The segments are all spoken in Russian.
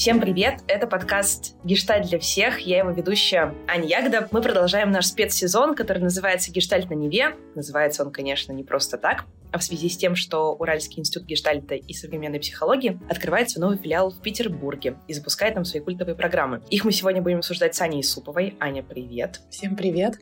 Всем привет! Это подкаст «Гештальт для всех». Я его ведущая Аня Ягода. Мы продолжаем наш спецсезон, который называется «Гештальт на Неве». Называется он, конечно, не просто так, а в связи с тем, что Уральский институт гештальта и современной психологии открывает свой новый филиал в Петербурге и запускает там свои культовые программы. Их мы сегодня будем обсуждать с Аней Исуповой. Аня, привет! Всем привет!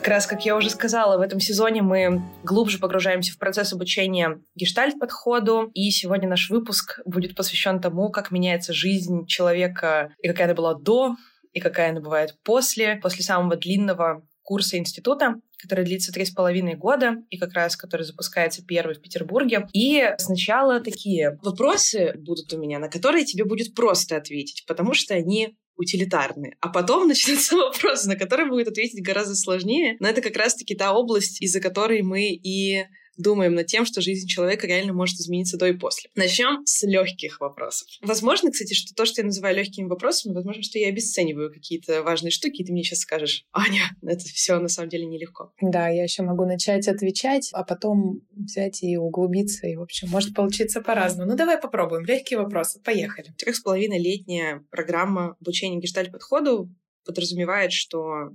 Как раз, как я уже сказала, в этом сезоне мы глубже погружаемся в процесс обучения гештальт-подходу, и сегодня наш выпуск будет посвящен тому, как меняется жизнь человека, и какая она была до, и какая она бывает после, после самого длинного курса института, который длится три с половиной года, и как раз который запускается первый в Петербурге. И сначала такие вопросы будут у меня, на которые тебе будет просто ответить, потому что они утилитарны. А потом начнутся вопросы, на которые будет ответить гораздо сложнее. Но это как раз-таки та область, из-за которой мы и думаем над тем, что жизнь человека реально может измениться до и после. Начнем с легких вопросов. Возможно, кстати, что то, что я называю легкими вопросами, возможно, что я обесцениваю какие-то важные штуки, и ты мне сейчас скажешь, Аня, это все на самом деле нелегко. Да, я еще могу начать отвечать, а потом взять и углубиться, и, в общем, может получиться по-разному. Ну, давай попробуем. Легкие вопросы. Поехали. Трех с половиной летняя программа обучения гештальт-подходу подразумевает, что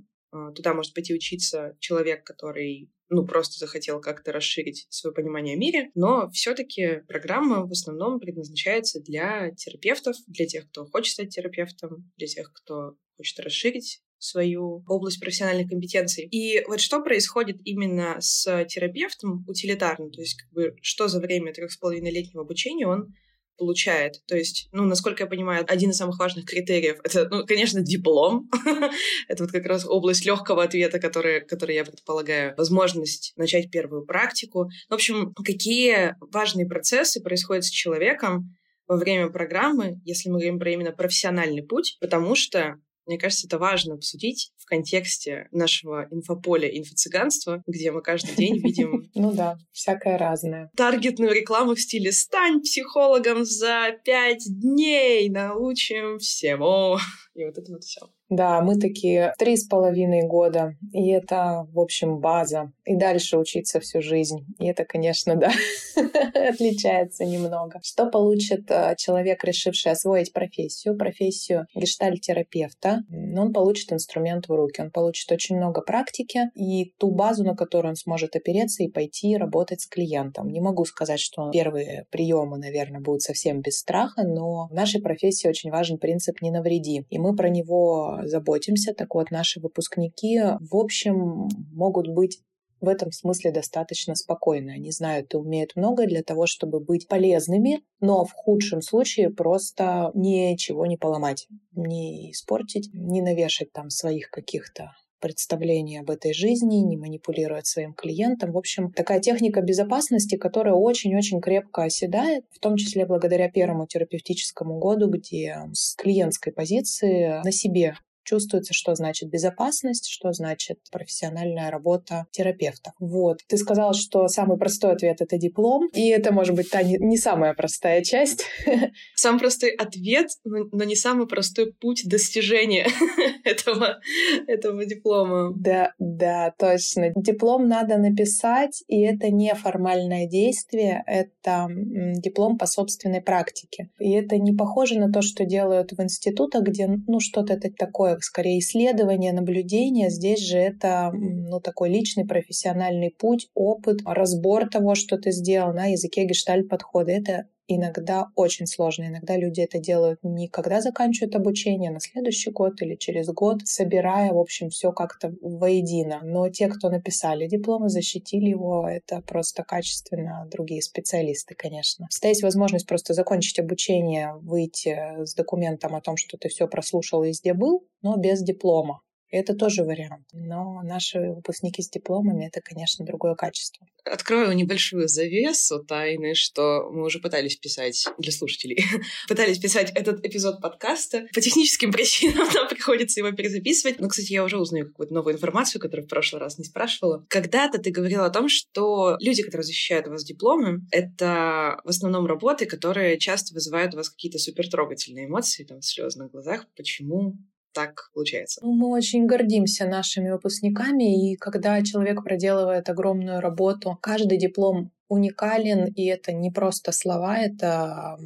туда может пойти учиться человек, который ну, просто захотел как-то расширить свое понимание о мире, но все-таки программа в основном предназначается для терапевтов, для тех, кто хочет стать терапевтом, для тех, кто хочет расширить свою область профессиональной компетенции. И вот что происходит именно с терапевтом утилитарно, то есть как бы что за время трех с половиной летнего обучения он получает. То есть, ну, насколько я понимаю, один из самых важных критериев это, ну, конечно, диплом. это вот как раз область легкого ответа, который, который я предполагаю. Возможность начать первую практику. В общем, какие важные процессы происходят с человеком во время программы, если мы говорим про именно профессиональный путь, потому что мне кажется, это важно обсудить в контексте нашего инфополя инфо-цыганства, где мы каждый день видим... Ну да, всякое разное. Таргетную рекламу в стиле «Стань психологом за пять дней, научим всему». И вот это вот все. Да, мы такие три с половиной года, и это, в общем, база. И дальше учиться всю жизнь. И это, конечно, да, отличается немного. Что получит э, человек, решивший освоить профессию, профессию гештальт-терапевта? Он получит инструмент в руки, он получит очень много практики и ту базу, на которую он сможет опереться и пойти работать с клиентом. Не могу сказать, что первые приемы, наверное, будут совсем без страха, но в нашей профессии очень важен принцип «не навреди». И мы про него заботимся. Так вот, наши выпускники, в общем, могут быть в этом смысле достаточно спокойны. Они знают и умеют многое для того, чтобы быть полезными, но в худшем случае просто ничего не поломать, не испортить, не навешать там своих каких-то представления об этой жизни, не манипулировать своим клиентом. В общем, такая техника безопасности, которая очень-очень крепко оседает, в том числе благодаря первому терапевтическому году, где с клиентской позиции на себе чувствуется, что значит безопасность, что значит профессиональная работа терапевта. Вот. Ты сказала, что самый простой ответ — это диплом, и это, может быть, та не, не самая простая часть. Самый простой ответ, но не самый простой путь достижения этого, этого диплома. Да, да, точно. Диплом надо написать, и это не формальное действие, это диплом по собственной практике. И это не похоже на то, что делают в институтах, где, ну, что-то это такое скорее исследование, наблюдение. Здесь же это ну, такой личный профессиональный путь, опыт, разбор того, что ты сделал на языке гештальт-подхода. Это иногда очень сложно. Иногда люди это делают не когда заканчивают обучение, а на следующий год или через год, собирая, в общем, все как-то воедино. Но те, кто написали диплом и защитили его, это просто качественно другие специалисты, конечно. Всегда есть возможность просто закончить обучение, выйти с документом о том, что ты все прослушал и везде был, но без диплома. Это тоже вариант. Но наши выпускники с дипломами — это, конечно, другое качество. Открою небольшую завесу тайны, что мы уже пытались писать для слушателей. пытались писать этот эпизод подкаста. По техническим причинам нам приходится его перезаписывать. Но, кстати, я уже узнаю какую-то новую информацию, которую в прошлый раз не спрашивала. Когда-то ты говорила о том, что люди, которые защищают у вас дипломы, это в основном работы, которые часто вызывают у вас какие-то супер трогательные эмоции, там, слезы на глазах. Почему? Так получается. Ну, мы очень гордимся нашими выпускниками, и когда человек проделывает огромную работу, каждый диплом уникален, и это не просто слова, это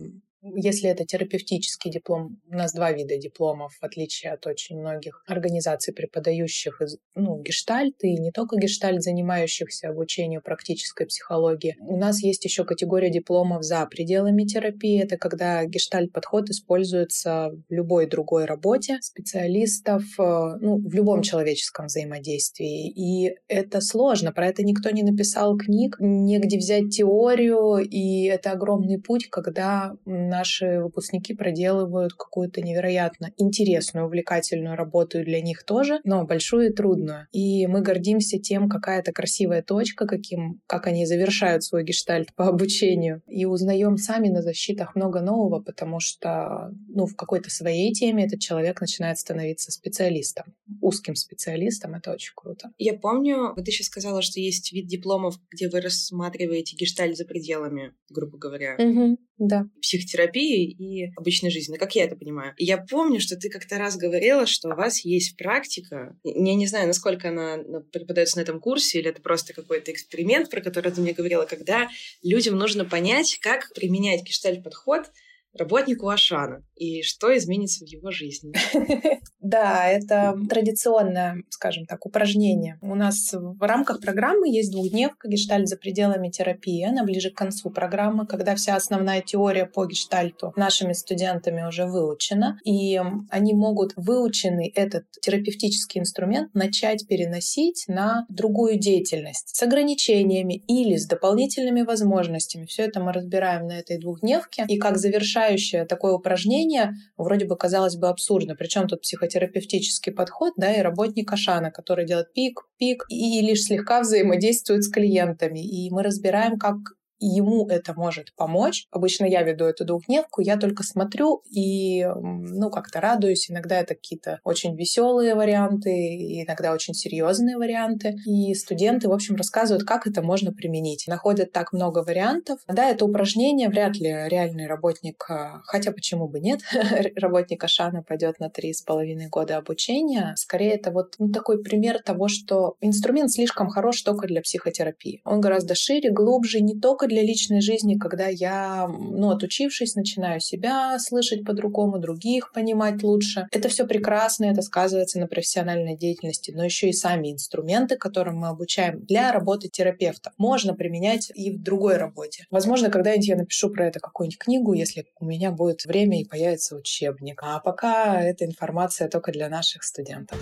если это терапевтический диплом, у нас два вида дипломов, в отличие от очень многих организаций, преподающих ну, гештальт и не только гештальт, занимающихся обучением практической психологии. У нас есть еще категория дипломов за пределами терапии. Это когда гештальт-подход используется в любой другой работе специалистов, э, ну, в любом человеческом взаимодействии. И это сложно, про это никто не написал книг, негде взять теорию, и это огромный путь, когда наши выпускники проделывают какую-то невероятно интересную, увлекательную работу и для них тоже, но большую и трудную. И мы гордимся тем, какая это красивая точка, каким, как они завершают свой гештальт по обучению. И узнаем сами на защитах много нового, потому что ну, в какой-то своей теме этот человек начинает становиться специалистом, узким специалистом. Это очень круто. Я помню, вот ты сейчас сказала, что есть вид дипломов, где вы рассматриваете гештальт за пределами, грубо говоря. Угу, да. Психотерапии терапии и обычной жизни, как я это понимаю. Я помню, что ты как-то раз говорила, что у вас есть практика. Я не знаю, насколько она преподается на этом курсе, или это просто какой-то эксперимент, про который ты мне говорила, когда людям нужно понять, как применять гештальт-подход работнику Ашана и что изменится в его жизни. Да, это традиционное, скажем так, упражнение. У нас в рамках программы есть двухдневка гештальт за пределами терапии. Она ближе к концу программы, когда вся основная теория по гештальту нашими студентами уже выучена, и они могут выученный этот терапевтический инструмент начать переносить на другую деятельность с ограничениями или с дополнительными возможностями. Все это мы разбираем на этой двухдневке. И как завершающее такое упражнение вроде бы казалось бы абсурдно. Причем тут психотерапевтический подход, да, и работник Ашана, который делает пик, пик и лишь слегка взаимодействует с клиентами. И мы разбираем, как ему это может помочь. Обычно я веду эту двухдневку, я только смотрю и, ну, как-то радуюсь. Иногда это какие-то очень веселые варианты, иногда очень серьезные варианты. И студенты, в общем, рассказывают, как это можно применить. Находят так много вариантов. Да, это упражнение вряд ли реальный работник, а, хотя почему бы нет, работник Ашана пойдет на три с половиной года обучения. Скорее, это вот ну, такой пример того, что инструмент слишком хорош только для психотерапии. Он гораздо шире, глубже, не только для личной жизни, когда я, ну, отучившись, начинаю себя слышать по-другому, других понимать лучше. Это все прекрасно, это сказывается на профессиональной деятельности, но еще и сами инструменты, которым мы обучаем для работы терапевта, можно применять и в другой работе. Возможно, когда-нибудь я напишу про это какую-нибудь книгу, если у меня будет время и появится учебник. А пока эта информация только для наших студентов.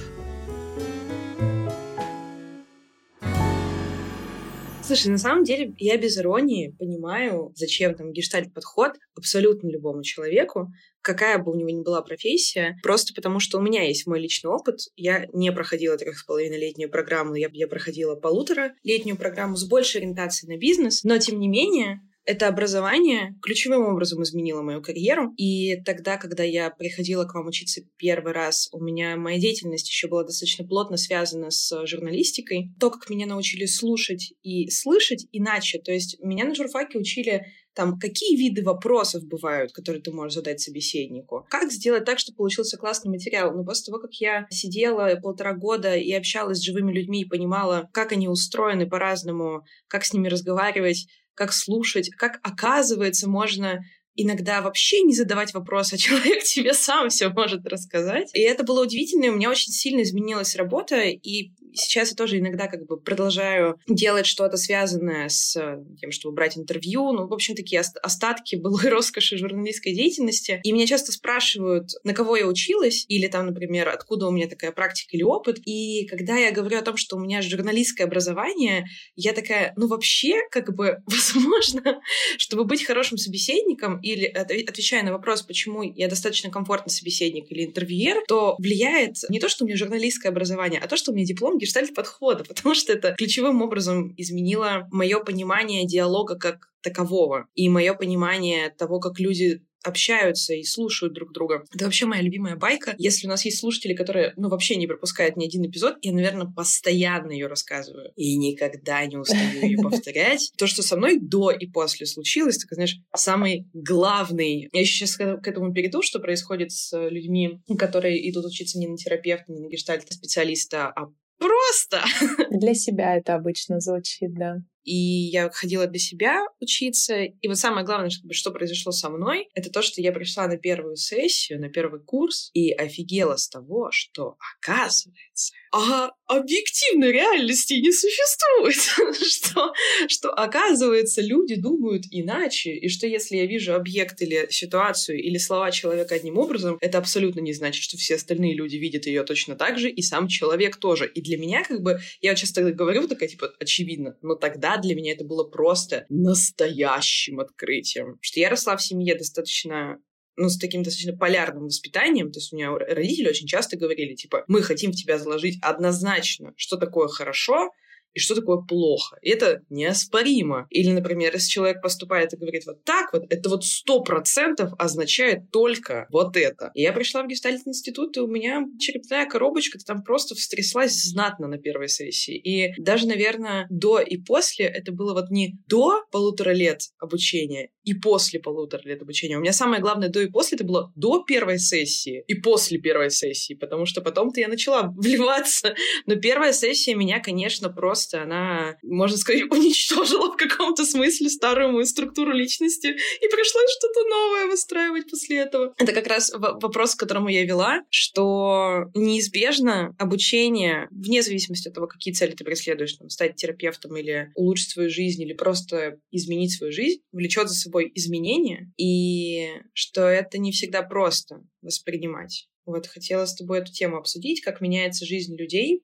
Слушай, на самом деле я без иронии понимаю, зачем там гештальт-подход абсолютно любому человеку, какая бы у него ни была профессия, просто потому что у меня есть мой личный опыт. Я не проходила трех с половиной летнюю программу, я, я проходила полутора летнюю программу с большей ориентацией на бизнес, но тем не менее это образование ключевым образом изменило мою карьеру. И тогда, когда я приходила к вам учиться первый раз, у меня моя деятельность еще была достаточно плотно связана с журналистикой. То, как меня научили слушать и слышать иначе. То есть меня на журфаке учили там, какие виды вопросов бывают, которые ты можешь задать собеседнику? Как сделать так, чтобы получился классный материал? Но ну, после того, как я сидела полтора года и общалась с живыми людьми и понимала, как они устроены по-разному, как с ними разговаривать, как слушать, как, оказывается, можно иногда вообще не задавать вопрос, а человек тебе сам все может рассказать. И это было удивительно, и у меня очень сильно изменилась работа, и сейчас я тоже иногда как бы продолжаю делать что-то связанное с тем, чтобы брать интервью, ну, в общем, такие остатки былой роскоши журналистской деятельности. И меня часто спрашивают, на кого я училась, или там, например, откуда у меня такая практика или опыт. И когда я говорю о том, что у меня журналистское образование, я такая, ну, вообще, как бы, возможно, чтобы быть хорошим собеседником или отвечая на вопрос, почему я достаточно комфортный собеседник или интервьюер, то влияет не то, что у меня журналистское образование, а то, что у меня диплом гештальт-подхода, потому что это ключевым образом изменило мое понимание диалога как такового и мое понимание того, как люди общаются и слушают друг друга. Это вообще моя любимая байка. Если у нас есть слушатели, которые, ну, вообще не пропускают ни один эпизод, я, наверное, постоянно ее рассказываю. И никогда не устаю ее повторять. То, что со мной до и после случилось, так, знаешь, самый главный... Я еще сейчас к этому перейду, что происходит с людьми, которые идут учиться не на терапевта, не на гештальт специалиста, а просто. Для себя это обычно звучит, да. И я ходила для себя учиться. И вот самое главное, что, что произошло со мной, это то, что я пришла на первую сессию, на первый курс, и офигела с того, что, оказывается, а объективной реальности не существует, что, что оказывается люди думают иначе, и что если я вижу объект или ситуацию или слова человека одним образом, это абсолютно не значит, что все остальные люди видят ее точно так же, и сам человек тоже. И для меня как бы, я часто говорю такая типа очевидно, но тогда для меня это было просто настоящим открытием, что я росла в семье достаточно ну, с таким достаточно полярным воспитанием, то есть у меня родители очень часто говорили, типа, мы хотим в тебя заложить однозначно, что такое хорошо, и что такое плохо. И это неоспоримо. Или, например, если человек поступает и говорит вот так вот, это вот сто процентов означает только вот это. И я пришла в гестальт-институт, и у меня черепная коробочка там просто встряслась знатно на первой сессии. И даже, наверное, до и после это было вот не до полутора лет обучения и после полутора лет обучения. У меня самое главное до и после это было до первой сессии и после первой сессии, потому что потом-то я начала вливаться. Но первая сессия меня, конечно, просто просто она, можно сказать, уничтожила в каком-то смысле старую мою структуру личности, и пришлось что-то новое выстраивать после этого. Это как раз вопрос, к которому я вела, что неизбежно обучение, вне зависимости от того, какие цели ты преследуешь, там, стать терапевтом или улучшить свою жизнь, или просто изменить свою жизнь, влечет за собой изменения, и что это не всегда просто воспринимать. Вот хотела с тобой эту тему обсудить, как меняется жизнь людей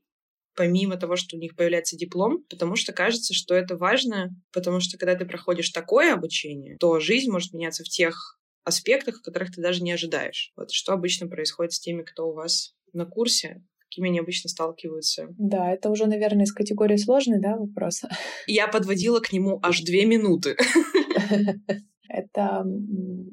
помимо того, что у них появляется диплом, потому что кажется, что это важно, потому что когда ты проходишь такое обучение, то жизнь может меняться в тех аспектах, которых ты даже не ожидаешь. Вот что обычно происходит с теми, кто у вас на курсе, какими они обычно сталкиваются. Да, это уже, наверное, из категории сложный, да, вопрос? Я подводила к нему аж две минуты. Это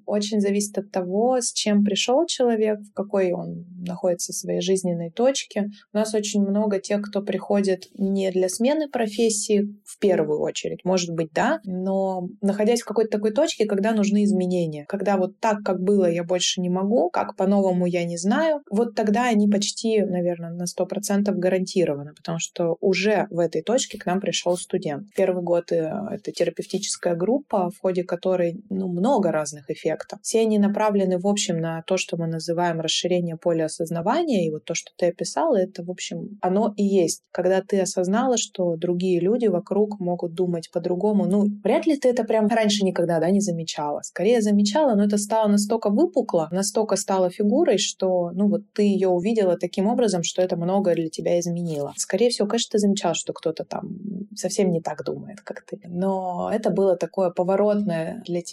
очень зависит от того, с чем пришел человек, в какой он находится в своей жизненной точке. У нас очень много тех, кто приходит не для смены профессии в первую очередь, может быть, да, но находясь в какой-то такой точке, когда нужны изменения, когда вот так, как было, я больше не могу, как по-новому я не знаю, вот тогда они почти, наверное, на 100% гарантированы, потому что уже в этой точке к нам пришел студент. Первый год э, это терапевтическая группа, в ходе которой ну, много разных эффектов. Все они направлены, в общем, на то, что мы называем расширение поля осознавания. И вот то, что ты описала, это, в общем, оно и есть. Когда ты осознала, что другие люди вокруг могут думать по-другому, ну, вряд ли ты это прям раньше никогда, да, не замечала. Скорее замечала, но это стало настолько выпукло, настолько стало фигурой, что, ну, вот ты ее увидела таким образом, что это многое для тебя изменило. Скорее всего, конечно, ты замечала, что кто-то там совсем не так думает, как ты. Но это было такое поворотное для тебя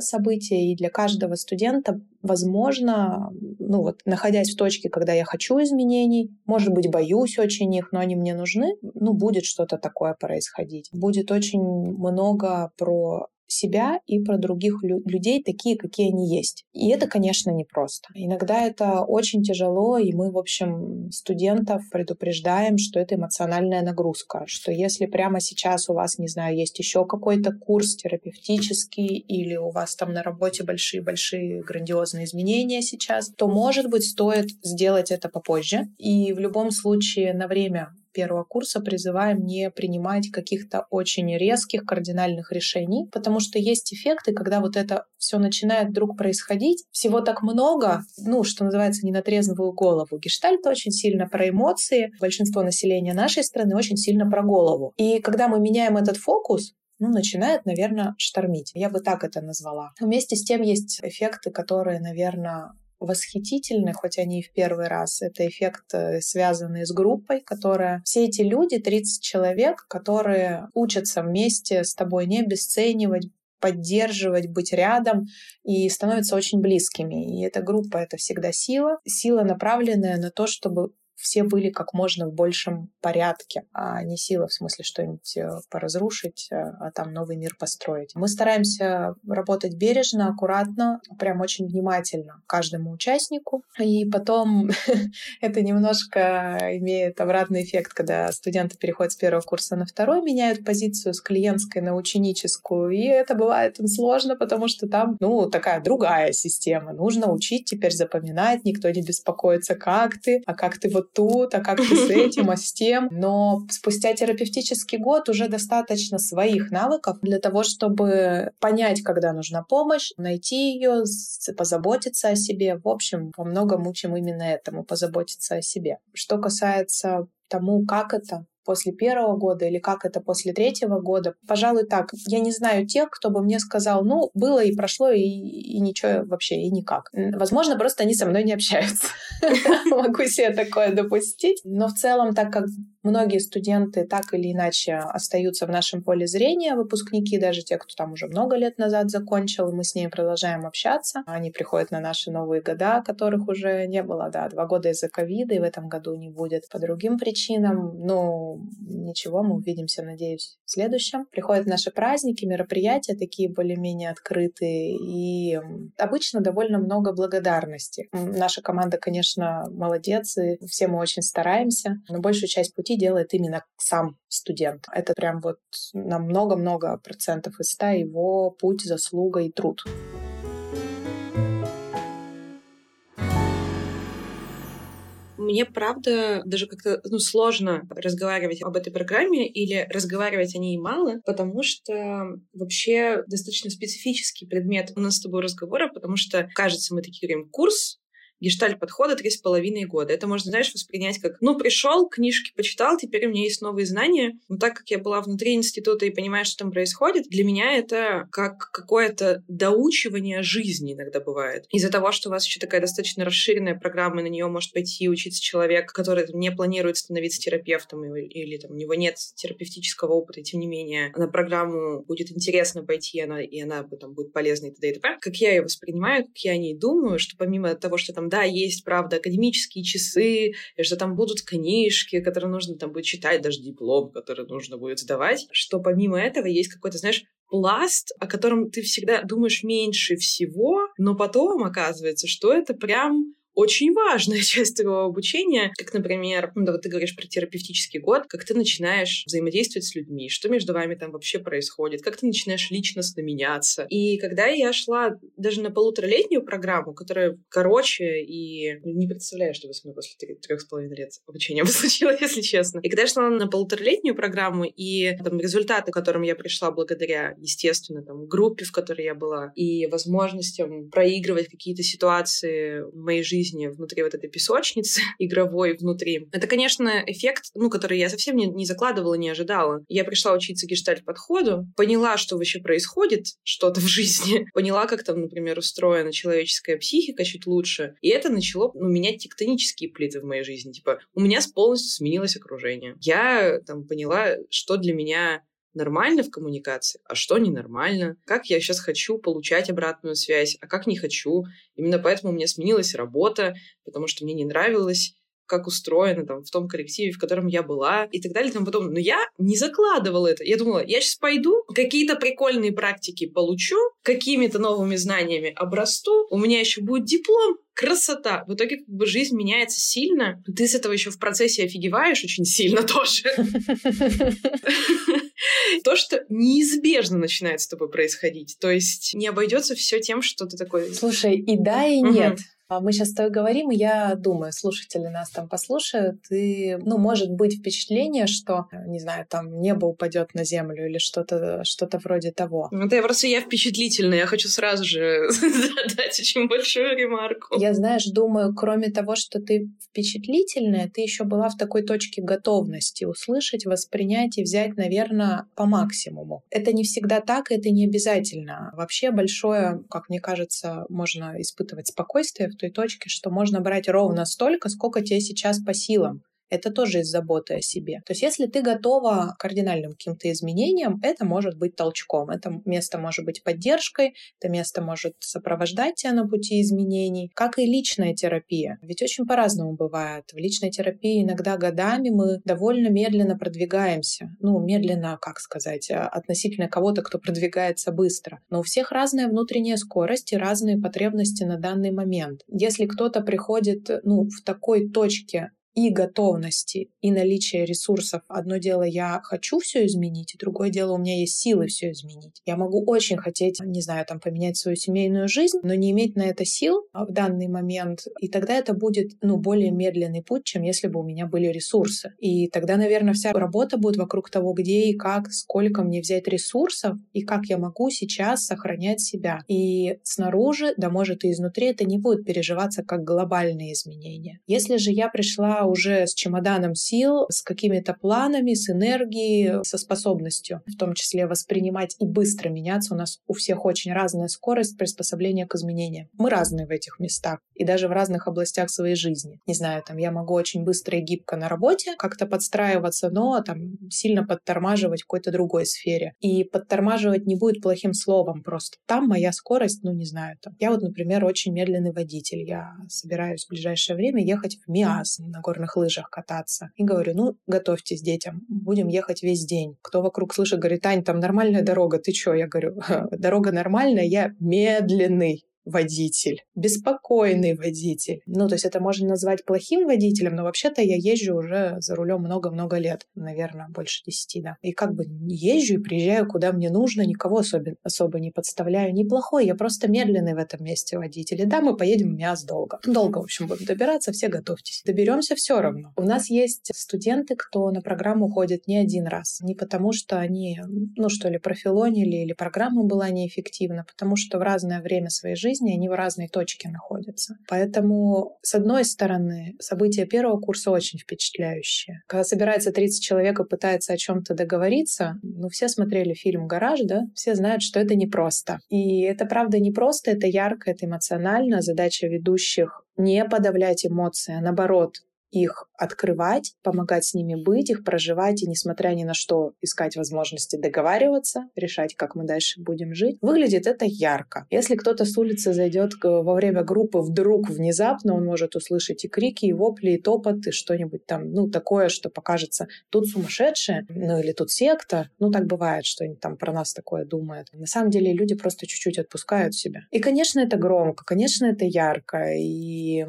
событие, и для каждого студента, возможно, ну вот, находясь в точке, когда я хочу изменений, может быть, боюсь очень их, но они мне нужны, ну, будет что-то такое происходить. Будет очень много про себя и про других лю- людей такие, какие они есть. И это, конечно, непросто. Иногда это очень тяжело, и мы, в общем, студентов предупреждаем, что это эмоциональная нагрузка, что если прямо сейчас у вас, не знаю, есть еще какой-то курс терапевтический, или у вас там на работе большие-большие грандиозные изменения сейчас, то, может быть, стоит сделать это попозже. И в любом случае на время первого курса призываем не принимать каких-то очень резких кардинальных решений, потому что есть эффекты, когда вот это все начинает вдруг происходить, всего так много, ну, что называется, не на трезвую голову. Гештальт очень сильно про эмоции, большинство населения нашей страны очень сильно про голову. И когда мы меняем этот фокус, ну, начинает, наверное, штормить. Я бы так это назвала. Вместе с тем есть эффекты, которые, наверное, восхитительны, хоть они и в первый раз. Это эффект, э, связанный с группой, которая... Все эти люди, 30 человек, которые учатся вместе с тобой не обесценивать, поддерживать, быть рядом и становятся очень близкими. И эта группа — это всегда сила. Сила, направленная на то, чтобы все были как можно в большем порядке, а не сила в смысле что-нибудь э, поразрушить, э, а там новый мир построить. Мы стараемся работать бережно, аккуратно, прям очень внимательно каждому участнику. И потом это немножко имеет обратный эффект, когда студенты переходят с первого курса на второй, меняют позицию с клиентской на ученическую. И это бывает сложно, потому что там, ну, такая другая система. Нужно учить теперь запоминать, никто не беспокоится, как ты, а как ты вот вот тут, а как ты с этим, а с тем. Но спустя терапевтический год уже достаточно своих навыков для того, чтобы понять, когда нужна помощь, найти ее, позаботиться о себе. В общем, во многом учим именно этому, позаботиться о себе. Что касается тому, как это, после первого года или как это после третьего года. Пожалуй, так. Я не знаю тех, кто бы мне сказал, ну, было и прошло, и, и ничего вообще, и никак. Возможно, просто они со мной не общаются. Могу себе такое допустить. Но в целом, так как Многие студенты так или иначе остаются в нашем поле зрения, выпускники, даже те, кто там уже много лет назад закончил, мы с ними продолжаем общаться. Они приходят на наши новые года, которых уже не было, да, два года из-за ковида, и в этом году не будет по другим причинам. Но ничего, мы увидимся, надеюсь, в следующем. Приходят наши праздники, мероприятия, такие более-менее открытые, и обычно довольно много благодарности. Наша команда, конечно, молодец, и все мы очень стараемся, но большую часть пути делает именно сам студент. Это прям вот на много-много процентов из ста его путь, заслуга и труд. мне правда даже как-то ну, сложно разговаривать об этой программе или разговаривать о ней мало, потому что вообще достаточно специфический предмет у нас с тобой разговора, потому что, кажется, мы такие говорим, курс гештальт подхода три с половиной года. Это можно, знаешь, воспринять как, ну, пришел, книжки почитал, теперь у меня есть новые знания. Но так как я была внутри института и понимаю, что там происходит, для меня это как какое-то доучивание жизни иногда бывает. Из-за того, что у вас еще такая достаточно расширенная программа, и на нее может пойти учиться человек, который не планирует становиться терапевтом или, или там у него нет терапевтического опыта, и тем не менее на программу будет интересно пойти, она, и она там, будет полезна и т.д. и т.п. Как я ее воспринимаю, как я о ней думаю, что помимо того, что там да, есть, правда, академические часы, и что там будут книжки, которые нужно там будет читать, даже диплом, который нужно будет сдавать, что помимо этого есть какой-то, знаешь, пласт, о котором ты всегда думаешь меньше всего, но потом оказывается, что это прям очень важная часть твоего обучения, как, например, ну, вот ты говоришь про терапевтический год, как ты начинаешь взаимодействовать с людьми, что между вами там вообще происходит, как ты начинаешь личностно меняться. И когда я шла даже на полуторалетнюю программу, которая короче и не представляю, что бы со мной после трех с половиной лет обучения бы случилось, если честно. И когда я шла на полуторалетнюю программу, и там результаты, к которым я пришла благодаря, естественно, там, группе, в которой я была, и возможностям проигрывать какие-то ситуации в моей жизни, жизни внутри вот этой песочницы игровой внутри. Это, конечно, эффект, ну, который я совсем не, не закладывала, не ожидала. Я пришла учиться гештальт-подходу, поняла, что вообще происходит, что-то в жизни, поняла, как там, например, устроена человеческая психика чуть лучше, и это начало ну, менять тектонические плиты в моей жизни. Типа, у меня полностью сменилось окружение. Я там поняла, что для меня нормально в коммуникации, а что ненормально, как я сейчас хочу получать обратную связь, а как не хочу. Именно поэтому у меня сменилась работа, потому что мне не нравилось как устроено там в том коллективе, в котором я была и так далее тому подобное. Но я не закладывала это. Я думала, я сейчас пойду, какие-то прикольные практики получу, какими-то новыми знаниями обрасту, у меня еще будет диплом, красота. В итоге как бы жизнь меняется сильно. Ты с этого еще в процессе офигеваешь очень сильно тоже. То, что неизбежно начинает с тобой происходить. То есть не обойдется все тем, что ты такой... Слушай, и да, и нет. А мы сейчас с тобой говорим, и я думаю, слушатели нас там послушают, и, ну, может быть впечатление, что, не знаю, там небо упадет на землю или что-то что вроде того. Ну, это я просто я впечатлительная, я хочу сразу же задать очень большую ремарку. Я, знаешь, думаю, кроме того, что ты впечатлительная, ты еще была в такой точке готовности услышать, воспринять и взять, наверное, по максимуму. Это не всегда так, это не обязательно. Вообще большое, как мне кажется, можно испытывать спокойствие в той точке, что можно брать ровно столько, сколько тебе сейчас по силам. Это тоже из заботы о себе. То есть если ты готова к кардинальным каким-то изменениям, это может быть толчком. Это место может быть поддержкой, это место может сопровождать тебя на пути изменений, как и личная терапия. Ведь очень по-разному бывает. В личной терапии иногда годами мы довольно медленно продвигаемся. Ну, медленно, как сказать, а, относительно кого-то, кто продвигается быстро. Но у всех разная внутренняя скорость и разные потребности на данный момент. Если кто-то приходит ну, в такой точке и готовности, и наличия ресурсов. Одно дело, я хочу все изменить, и другое дело, у меня есть силы все изменить. Я могу очень хотеть, не знаю, там, поменять свою семейную жизнь, но не иметь на это сил в данный момент. И тогда это будет, ну, более медленный путь, чем если бы у меня были ресурсы. И тогда, наверное, вся работа будет вокруг того, где и как, сколько мне взять ресурсов, и как я могу сейчас сохранять себя. И снаружи, да может и изнутри, это не будет переживаться как глобальные изменения. Если же я пришла уже с чемоданом сил, с какими-то планами, с энергией, со способностью, в том числе воспринимать и быстро меняться, у нас у всех очень разная скорость приспособления к изменениям. Мы разные в этих местах и даже в разных областях своей жизни. Не знаю, там я могу очень быстро и гибко на работе как-то подстраиваться, но там сильно подтормаживать в какой-то другой сфере. И подтормаживать не будет плохим словом просто. Там моя скорость, ну не знаю, там. Я вот, например, очень медленный водитель. Я собираюсь в ближайшее время ехать в Миас на горных лыжах кататься. И говорю, ну, готовьтесь, детям, будем ехать весь день. Кто вокруг слышит, говорит, Тань, там нормальная дорога, ты чё? Я говорю, дорога нормальная, я медленный водитель, беспокойный водитель. Ну, то есть это можно назвать плохим водителем, но вообще-то я езжу уже за рулем много-много лет, наверное, больше десяти, да. И как бы езжу и приезжаю, куда мне нужно, никого особо, особо не подставляю. Неплохой, я просто медленный в этом месте водитель. И да, мы поедем МИАС долго. Долго, в общем, будем добираться, все готовьтесь. Доберемся все равно. У нас есть студенты, кто на программу ходит не один раз. Не потому, что они, ну что ли, профилонили или программа была неэффективна, потому что в разное время своей жизни жизни, они в разной точке находятся. Поэтому, с одной стороны, события первого курса очень впечатляющие. Когда собирается 30 человек и пытается о чем-то договориться, ну, все смотрели фильм «Гараж», да, все знают, что это непросто. И это, правда, непросто, это ярко, это эмоционально. Задача ведущих не подавлять эмоции, а наоборот, их открывать, помогать с ними быть, их проживать и, несмотря ни на что, искать возможности договариваться, решать, как мы дальше будем жить. Выглядит это ярко. Если кто-то с улицы зайдет во время группы, вдруг внезапно он может услышать и крики, и вопли, и топот, и что-нибудь там, ну, такое, что покажется, тут сумасшедшие, ну, или тут секта. Ну, так бывает, что они там про нас такое думают. На самом деле люди просто чуть-чуть отпускают себя. И, конечно, это громко, конечно, это ярко, и,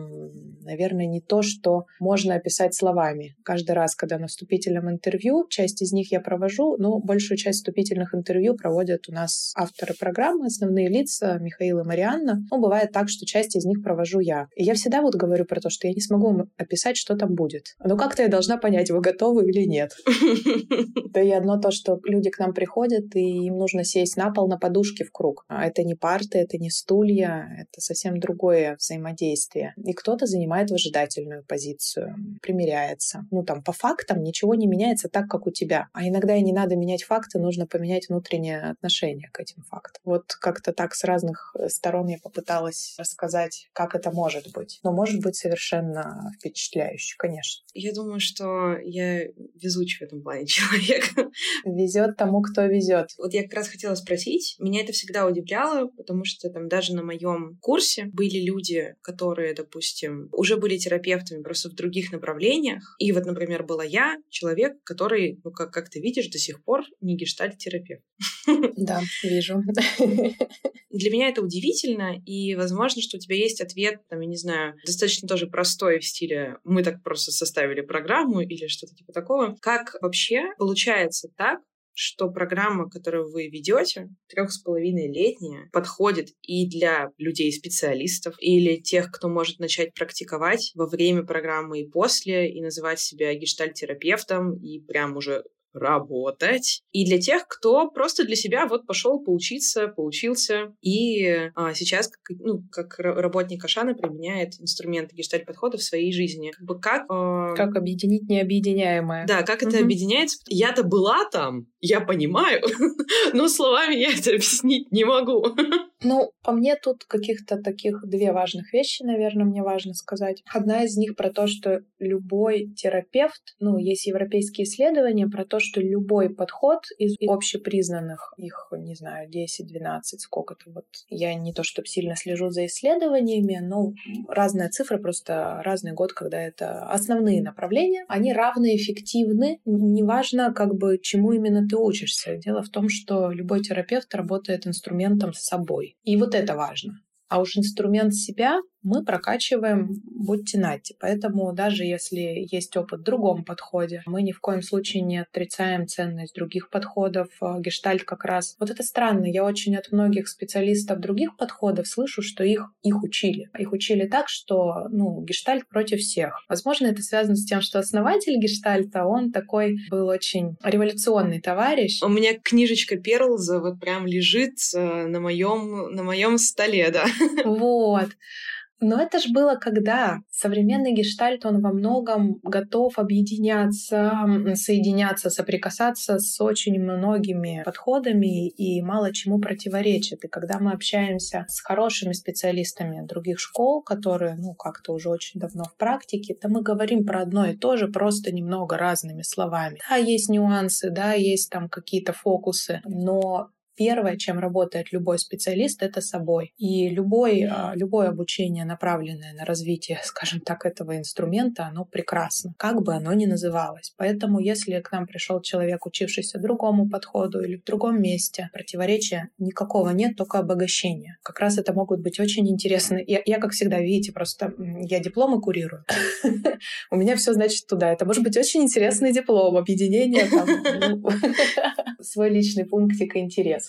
наверное, не то, что можно описать словами. Каждый раз, когда на вступительном интервью, часть из них я провожу, но большую часть вступительных интервью проводят у нас авторы программы, основные лица, Михаил и Марианна. Ну, бывает так, что часть из них провожу я. И я всегда вот говорю про то, что я не смогу описать, что там будет. Но как-то я должна понять, вы готовы или нет. Да и одно то, что люди к нам приходят, и им нужно сесть на пол на подушке в круг. А это не парты, это не стулья, это совсем другое взаимодействие. И кто-то занимает выжидательную позицию позицию, примеряется. Ну, там, по фактам ничего не меняется так, как у тебя. А иногда и не надо менять факты, нужно поменять внутреннее отношение к этим фактам. Вот как-то так с разных э, сторон я попыталась рассказать, как это может быть. Но может быть совершенно впечатляюще, конечно. Я думаю, что я везучий в этом плане человек. Везет тому, кто везет. Вот я как раз хотела спросить, меня это всегда удивляло, потому что там даже на моем курсе были люди, которые, допустим, уже были терапевтами просто в других других направлениях. И вот, например, была я, человек, который, ну, как, как ты видишь, до сих пор не гештальт-терапевт. Да, вижу. Для меня это удивительно, и возможно, что у тебя есть ответ, там, я не знаю, достаточно тоже простой в стиле «мы так просто составили программу» или что-то типа такого. Как вообще получается так, что программа, которую вы ведете, трех с половиной летняя, подходит и для людей-специалистов, или тех, кто может начать практиковать во время программы и после, и называть себя гештальтерапевтом, и прям уже работать. И для тех, кто просто для себя вот пошел поучиться, поучился, и а, сейчас, как, ну, как работник Ашана применяет инструменты гештальт-подхода в своей жизни. Как бы как... Э... Как объединить необъединяемое. Да, как это угу. объединяется. Я-то была там, я понимаю, но словами я это объяснить не могу. Ну, по мне тут каких-то таких две важных вещи, наверное, мне важно сказать. Одна из них про то, что любой терапевт, ну, есть европейские исследования про то, что любой подход из общепризнанных, их, не знаю, 10-12, сколько-то вот. Я не то, чтобы сильно слежу за исследованиями, но разные цифры, просто разный год, когда это основные направления, они равно эффективны, неважно, как бы, чему именно ты учишься. Дело в том, что любой терапевт работает инструментом с собой. И вот это важно. А уж инструмент себя мы прокачиваем будьте нати. Поэтому даже если есть опыт в другом подходе, мы ни в коем случае не отрицаем ценность других подходов. А, гештальт как раз. Вот это странно. Я очень от многих специалистов других подходов слышу, что их, их учили. Их учили так, что ну, гештальт против всех. Возможно, это связано с тем, что основатель гештальта, он такой был очень революционный товарищ. У меня книжечка Перлза вот прям лежит э, на моем на моем столе, да. Вот. Но это же было когда современный гештальт, он во многом готов объединяться, соединяться, соприкасаться с очень многими подходами и мало чему противоречит. И когда мы общаемся с хорошими специалистами других школ, которые, ну, как-то уже очень давно в практике, то мы говорим про одно и то же, просто немного разными словами. Да, есть нюансы, да, есть там какие-то фокусы, но Первое, чем работает любой специалист, это собой. И любой, а, любое обучение, направленное на развитие, скажем так, этого инструмента, оно прекрасно, как бы оно ни называлось. Поэтому, если к нам пришел человек, учившийся другому подходу или в другом месте, противоречия никакого нет, только обогащение. Как раз это могут быть очень интересные. Я, я как всегда, видите, просто я дипломы курирую. У меня все значит туда. Это может быть очень интересный диплом, объединение, ну, свой личный пунктик и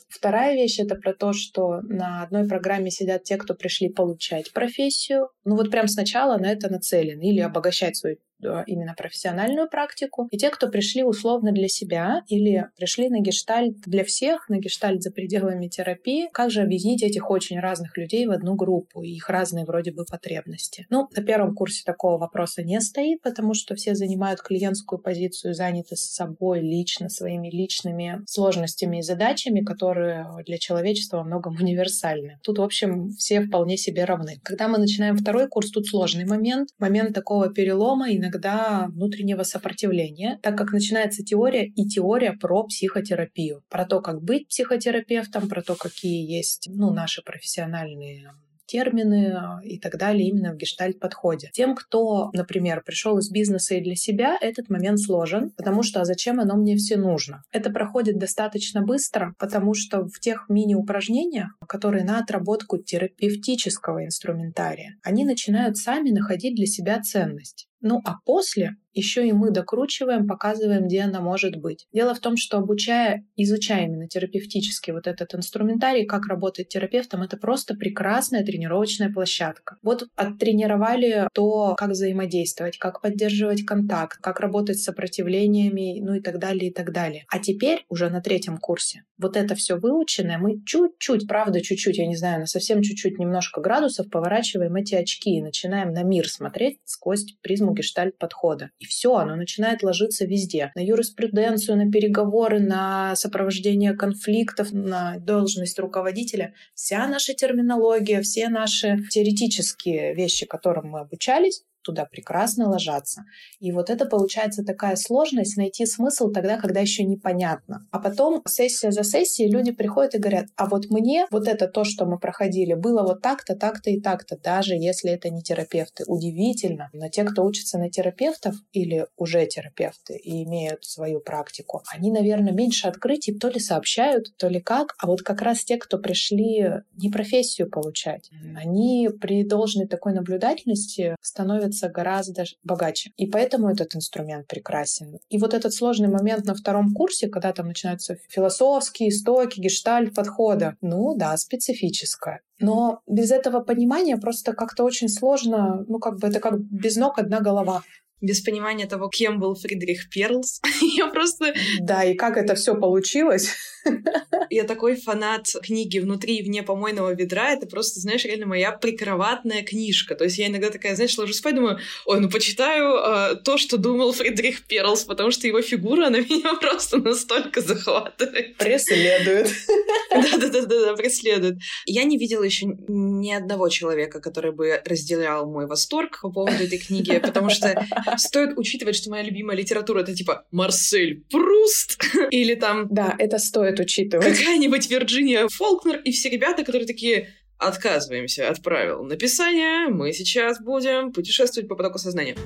Вторая вещь — это про то, что на одной программе сидят те, кто пришли получать профессию, ну вот прям сначала на это нацелены или обогащать свою именно профессиональную практику, и те, кто пришли условно для себя или пришли на гештальт для всех, на гештальт за пределами терапии, как же объединить этих очень разных людей в одну группу и их разные вроде бы потребности. Ну, на первом курсе такого вопроса не стоит, потому что все занимают клиентскую позицию, заняты с собой лично, своими личными сложностями и задачами, которые для человечества во многом универсальны. Тут, в общем, все вполне себе равны. Когда мы начинаем второй курс, тут сложный момент, момент такого перелома и иногда внутреннего сопротивления, так как начинается теория и теория про психотерапию, про то, как быть психотерапевтом, про то, какие есть ну, наши профессиональные термины а, и так далее именно в гештальт-подходе. Тем, кто, например, пришел из бизнеса и для себя, этот момент сложен, потому что а зачем оно мне все нужно? Это проходит достаточно быстро, потому что в тех мини-упражнениях, которые на отработку терапевтического инструментария, они начинают сами находить для себя ценность. Ну а после еще и мы докручиваем, показываем, где она может быть. Дело в том, что обучая, изучая именно терапевтически вот этот инструментарий, как работать терапевтом, это просто прекрасная тренировочная площадка. Вот оттренировали то, как взаимодействовать, как поддерживать контакт, как работать с сопротивлениями, ну и так далее, и так далее. А теперь уже на третьем курсе вот это все выученное, мы чуть-чуть, правда, чуть-чуть, я не знаю, на совсем чуть-чуть немножко градусов поворачиваем эти очки и начинаем на мир смотреть сквозь призму гештальт-подхода. И все, оно начинает ложиться везде. На юриспруденцию, на переговоры, на сопровождение конфликтов, на должность руководителя. Вся наша терминология, все наши теоретические вещи, которым мы обучались, туда прекрасно ложатся. И вот это получается такая сложность найти смысл тогда, когда еще непонятно. А потом сессия за сессией люди приходят и говорят, а вот мне вот это то, что мы проходили, было вот так-то, так-то и так-то, даже если это не терапевты. Удивительно, но те, кто учится на терапевтов или уже терапевты и имеют свою практику, они, наверное, меньше открытий то ли сообщают, то ли как, а вот как раз те, кто пришли не профессию получать, они при должной такой наблюдательности становятся становится гораздо богаче. И поэтому этот инструмент прекрасен. И вот этот сложный момент на втором курсе, когда там начинаются философские истоки, гештальт подхода, ну да, специфическое. Но без этого понимания просто как-то очень сложно, ну как бы это как без ног одна голова без понимания того, кем был Фридрих Перлс. Я просто... Да, и как это все получилось. Я такой фанат книги «Внутри и вне помойного ведра». Это просто, знаешь, реально моя прикроватная книжка. То есть я иногда такая, знаешь, ложусь спать, думаю, ой, ну почитаю э, то, что думал Фридрих Перлс, потому что его фигура, она меня просто настолько захватывает. Преследует. Да-да-да, преследует. Я не видела еще ни одного человека, который бы разделял мой восторг по поводу этой книги, потому что стоит учитывать, что моя любимая литература это типа Марсель Пруст или там... Да, это стоит учитывать. Какая-нибудь Вирджиния Фолкнер и все ребята, которые такие отказываемся от правил написания, мы сейчас будем путешествовать по потоку сознания.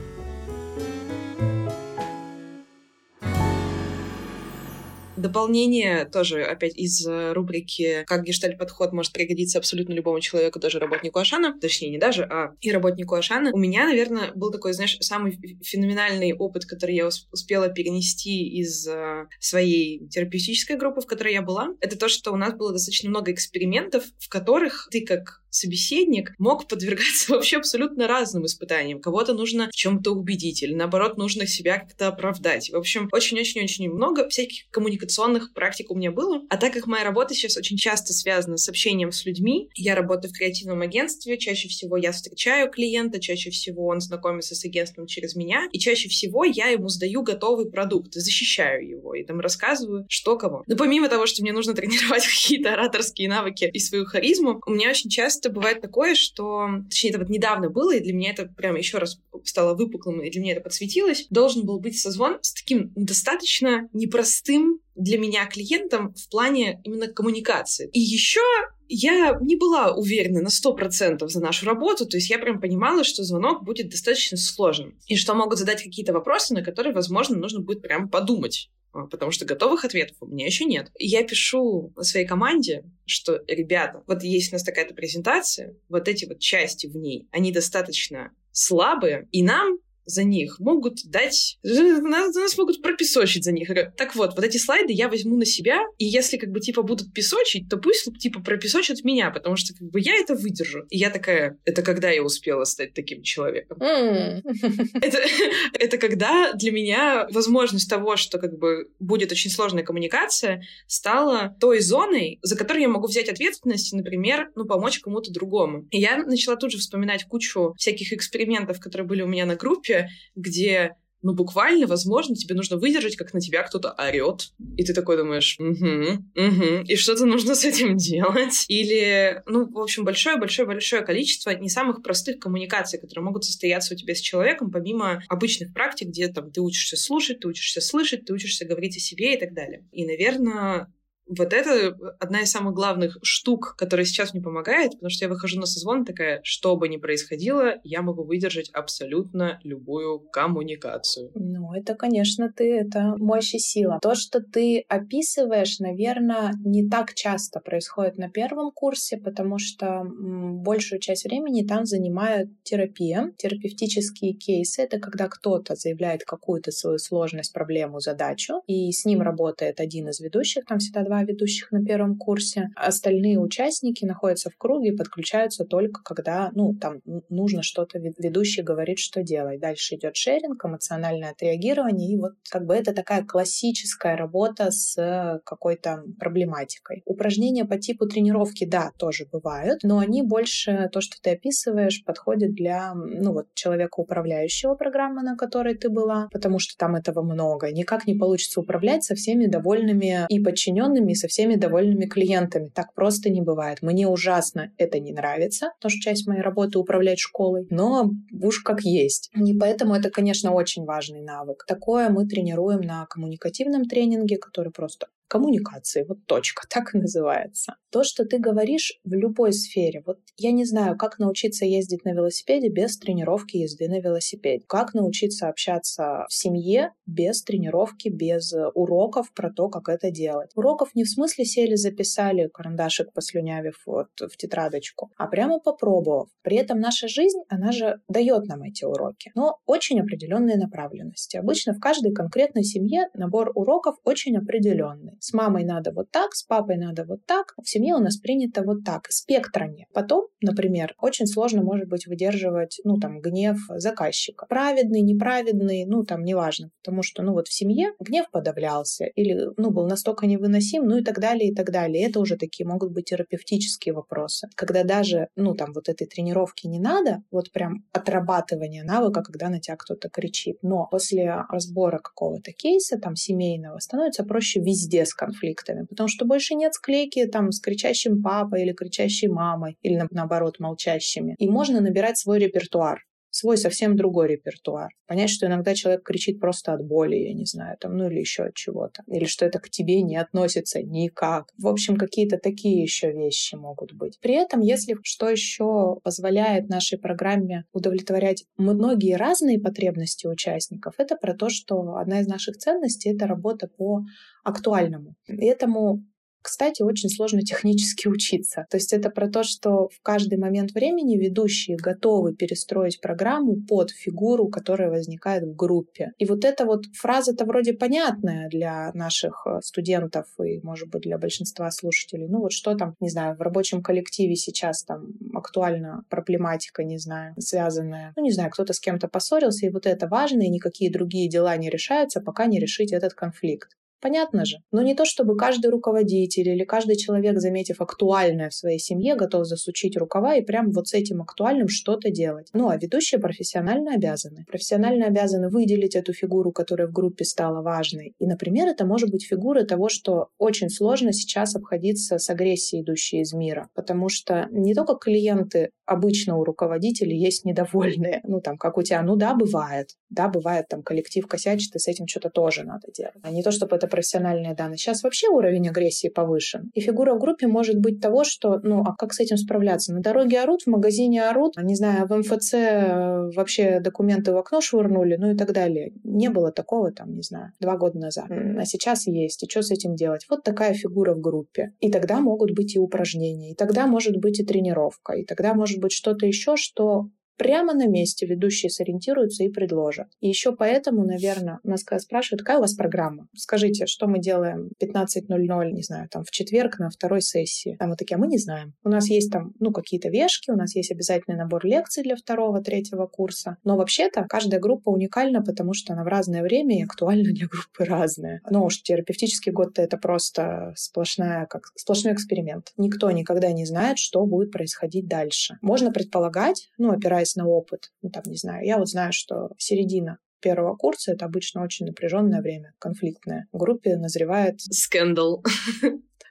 Дополнение тоже опять из рубрики «Как гештальт-подход может пригодиться абсолютно любому человеку, даже работнику Ашана». Точнее, не даже, а и работнику Ашана. У меня, наверное, был такой, знаешь, самый феноменальный опыт, который я успела перенести из э, своей терапевтической группы, в которой я была. Это то, что у нас было достаточно много экспериментов, в которых ты как собеседник мог подвергаться вообще абсолютно разным испытаниям. Кого-то нужно в чем-то убедить, или наоборот, нужно себя как-то оправдать. В общем, очень-очень-очень много всяких коммуникационных практик у меня было. А так как моя работа сейчас очень часто связана с общением с людьми, я работаю в креативном агентстве, чаще всего я встречаю клиента, чаще всего он знакомится с агентством через меня, и чаще всего я ему сдаю готовый продукт, защищаю его, и там рассказываю, что кого. Но помимо того, что мне нужно тренировать какие-то ораторские навыки и свою харизму, у меня очень часто часто бывает такое, что... Точнее, это вот недавно было, и для меня это прям еще раз стало выпуклым, и для меня это подсветилось. Должен был быть созвон с таким достаточно непростым для меня клиентом в плане именно коммуникации. И еще я не была уверена на сто процентов за нашу работу, то есть я прям понимала, что звонок будет достаточно сложным, и что могут задать какие-то вопросы, на которые, возможно, нужно будет прям подумать. А, потому что готовых ответов у меня еще нет. Я пишу своей команде, что, ребята, вот есть у нас такая-то презентация, вот эти вот части в ней, они достаточно слабые, и нам за них, могут дать... Нас, нас могут пропесочить за них. Так вот, вот эти слайды я возьму на себя, и если как бы типа будут песочить, то пусть типа пропесочат меня, потому что как бы я это выдержу. И я такая, это когда я успела стать таким человеком? Это, это когда для меня возможность того, что как бы будет очень сложная коммуникация, стала той зоной, за которой я могу взять ответственность, например, ну, помочь кому-то другому. И я начала тут же вспоминать кучу всяких экспериментов, которые были у меня на группе, случае, где ну, буквально, возможно, тебе нужно выдержать, как на тебя кто-то орет, и ты такой думаешь, угу, угу, и что-то нужно с этим делать. Или, ну, в общем, большое-большое-большое количество не самых простых коммуникаций, которые могут состояться у тебя с человеком, помимо обычных практик, где там ты учишься слушать, ты учишься слышать, ты учишься говорить о себе и так далее. И, наверное, вот это одна из самых главных штук, которая сейчас мне помогает, потому что я выхожу на созвон такая, что бы ни происходило, я могу выдержать абсолютно любую коммуникацию. Ну, это, конечно, ты, это мощь и сила. То, что ты описываешь, наверное, не так часто происходит на первом курсе, потому что большую часть времени там занимают терапия, терапевтические кейсы. Это когда кто-то заявляет какую-то свою сложность, проблему, задачу, и с ним работает один из ведущих, там всегда два ведущих на первом курсе. Остальные участники находятся в круге и подключаются только когда, ну, там нужно что-то, ведущий говорит, что делать. Дальше идет шеринг, эмоциональное отреагирование, и вот как бы это такая классическая работа с какой-то проблематикой. Упражнения по типу тренировки, да, тоже бывают, но они больше, то, что ты описываешь, подходят для, ну, вот человека, управляющего программы, на которой ты была, потому что там этого много. Никак не получится управлять со всеми довольными и подчиненными, довольными, со всеми довольными клиентами. Так просто не бывает. Мне ужасно это не нравится, потому что часть моей работы управлять школой, но уж как есть. И поэтому это, конечно, очень важный навык. Такое мы тренируем на коммуникативном тренинге, который просто коммуникации, вот точка, так и называется. То, что ты говоришь в любой сфере, вот я не знаю, как научиться ездить на велосипеде без тренировки езды на велосипеде, как научиться общаться в семье без тренировки, без уроков про то, как это делать. Уроков не в смысле сели, записали карандашик послюнявив вот в тетрадочку, а прямо попробовав. При этом наша жизнь, она же дает нам эти уроки, но очень определенные направленности. Обычно в каждой конкретной семье набор уроков очень определенный с мамой надо вот так, с папой надо вот так, в семье у нас принято вот так. Спектра нет. Потом, например, очень сложно может быть выдерживать, ну, там, гнев заказчика. Праведный, неправедный, ну, там, неважно. Потому что, ну, вот в семье гнев подавлялся или, ну, был настолько невыносим, ну, и так далее, и так далее. Это уже такие могут быть терапевтические вопросы. Когда даже, ну, там, вот этой тренировки не надо, вот прям отрабатывание навыка, когда на тебя кто-то кричит. Но после разбора какого-то кейса, там, семейного, становится проще везде с конфликтами, потому что больше нет склейки там с кричащим папой или кричащей мамой, или наоборот молчащими. И можно набирать свой репертуар свой совсем другой репертуар. Понять, что иногда человек кричит просто от боли, я не знаю, там, ну или еще от чего-то. Или что это к тебе не относится никак. В общем, какие-то такие еще вещи могут быть. При этом, если что еще позволяет нашей программе удовлетворять многие разные потребности участников, это про то, что одна из наших ценностей — это работа по актуальному. И этому кстати, очень сложно технически учиться. То есть это про то, что в каждый момент времени ведущие готовы перестроить программу под фигуру, которая возникает в группе. И вот эта вот фраза-то вроде понятная для наших э, студентов и, может быть, для большинства слушателей. Ну вот что там, не знаю, в рабочем коллективе сейчас там актуальна проблематика, не знаю, связанная, ну не знаю, кто-то с кем-то поссорился, и вот это важно, и никакие другие дела не решаются, пока не решить этот конфликт. Понятно же. Но не то, чтобы каждый руководитель или каждый человек, заметив актуальное в своей семье, готов засучить рукава и прям вот с этим актуальным что-то делать. Ну, а ведущие профессионально обязаны. Профессионально обязаны выделить эту фигуру, которая в группе стала важной. И, например, это может быть фигура того, что очень сложно сейчас обходиться с агрессией, идущей из мира. Потому что не только клиенты обычно у руководителей есть недовольные. Ну, там, как у тебя, ну да, бывает. Да, бывает, там, коллектив косячит, и с этим что-то тоже надо делать. А не то, чтобы это профессиональные данные. Сейчас вообще уровень агрессии повышен. И фигура в группе может быть того, что, ну, а как с этим справляться? На дороге орут, в магазине орут, не знаю, в МФЦ э, вообще документы в окно швырнули, ну и так далее. Не было такого, там, не знаю, два года назад. А сейчас есть. И что с этим делать? Вот такая фигура в группе. И тогда могут быть и упражнения, и тогда может быть и тренировка, и тогда может быть что-то еще, что прямо на месте ведущие сориентируются и предложат. И еще поэтому, наверное, нас когда спрашивают, какая у вас программа? Скажите, что мы делаем 15.00, не знаю, там в четверг на второй сессии. А мы такие, а мы не знаем. У нас есть там, ну, какие-то вешки, у нас есть обязательный набор лекций для второго, третьего курса. Но вообще-то каждая группа уникальна, потому что она в разное время и актуальна для группы разная. Но уж терапевтический год-то это просто сплошная, как сплошной эксперимент. Никто никогда не знает, что будет происходить дальше. Можно предполагать, ну, опираясь опираясь на опыт. Ну, там, не знаю, я вот знаю, что середина первого курса это обычно очень напряженное время, конфликтное. В группе назревает... Скандал.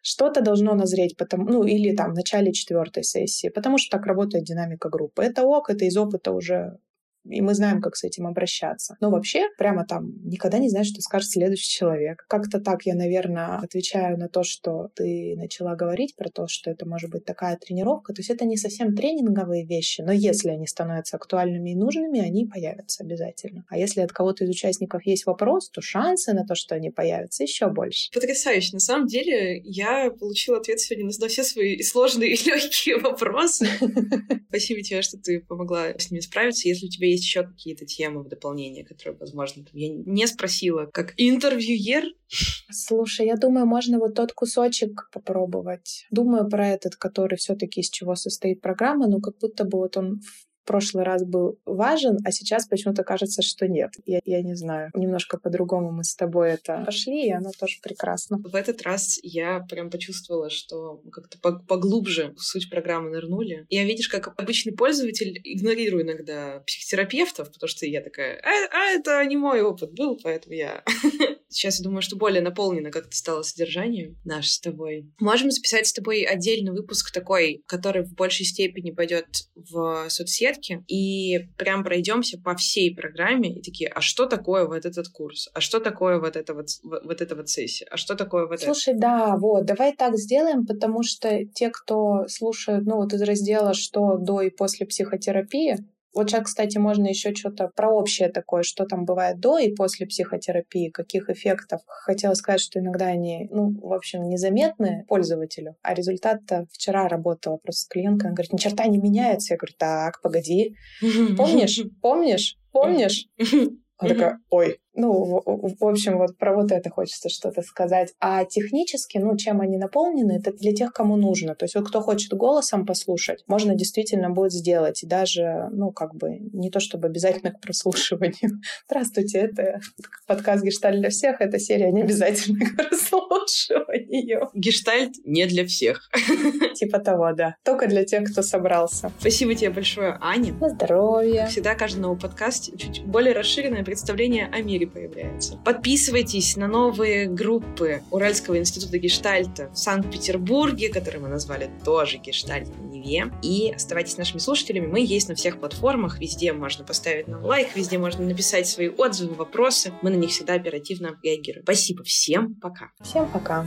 Что-то должно назреть, потому, ну, или там в начале четвертой сессии, потому что так работает динамика группы. Это ок, это из опыта уже и мы знаем, как с этим обращаться. Но вообще, прямо там никогда не знаешь, что скажет следующий человек. Как-то так я, наверное, отвечаю на то, что ты начала говорить про то, что это может быть такая тренировка. То есть это не совсем тренинговые вещи, но если они становятся актуальными и нужными, они появятся обязательно. А если от кого-то из участников есть вопрос, то шансы на то, что они появятся, еще больше. Потрясающе. На самом деле, я получила ответ сегодня на все свои сложные и легкие вопросы. Спасибо тебе, что ты помогла с ними справиться. Если у тебя есть еще какие-то темы в дополнение, которые, возможно, я не спросила, как интервьюер. Слушай, я думаю, можно вот тот кусочек попробовать. Думаю про этот, который все-таки из чего состоит программа, но как будто бы вот он прошлый раз был важен, а сейчас почему-то кажется, что нет. Я, я не знаю. Немножко по-другому мы с тобой это пошли, и оно тоже прекрасно. В этот раз я прям почувствовала, что как-то поглубже в суть программы нырнули. Я, видишь, как обычный пользователь игнорирую иногда психотерапевтов, потому что я такая, а, а это не мой опыт был, поэтому я... Сейчас я думаю, что более наполнено как-то стало содержание наше с тобой. Можем записать с тобой отдельный выпуск такой, который в большей степени пойдет в соцсети, порядке и прям пройдемся по всей программе и такие, а что такое вот этот курс? А что такое вот это вот, вот эта вот сессия? А что такое вот Слушай, это? да, вот, давай так сделаем, потому что те, кто слушает, ну вот из раздела «Что до и после психотерапии», вот сейчас, кстати, можно еще что-то про общее такое, что там бывает до и после психотерапии, каких эффектов. Хотела сказать, что иногда они, ну, в общем, незаметны пользователю, а результат-то вчера работала просто с клиенткой, она говорит, ни черта не меняется. Я говорю, так, погоди, помнишь, помнишь, помнишь? Она такая, ой, ну, в, общем, вот про вот это хочется что-то сказать. А технически, ну, чем они наполнены, это для тех, кому нужно. То есть вот кто хочет голосом послушать, можно действительно будет сделать. И даже, ну, как бы, не то чтобы обязательно к прослушиванию. Здравствуйте, это подкаст «Гештальт для всех». Это серия не обязательно к прослушиванию. Гештальт не для всех. Типа того, да. Только для тех, кто собрался. Спасибо тебе большое, Аня. На здоровье. Всегда каждый новый подкаст чуть более расширенное представление о мире появляется. Подписывайтесь на новые группы Уральского института гештальта в Санкт-Петербурге, который мы назвали тоже гештальт, не Неве. И оставайтесь нашими слушателями. Мы есть на всех платформах. Везде можно поставить нам лайк, везде можно написать свои отзывы, вопросы. Мы на них всегда оперативно реагируем. Спасибо всем. Пока. Всем пока.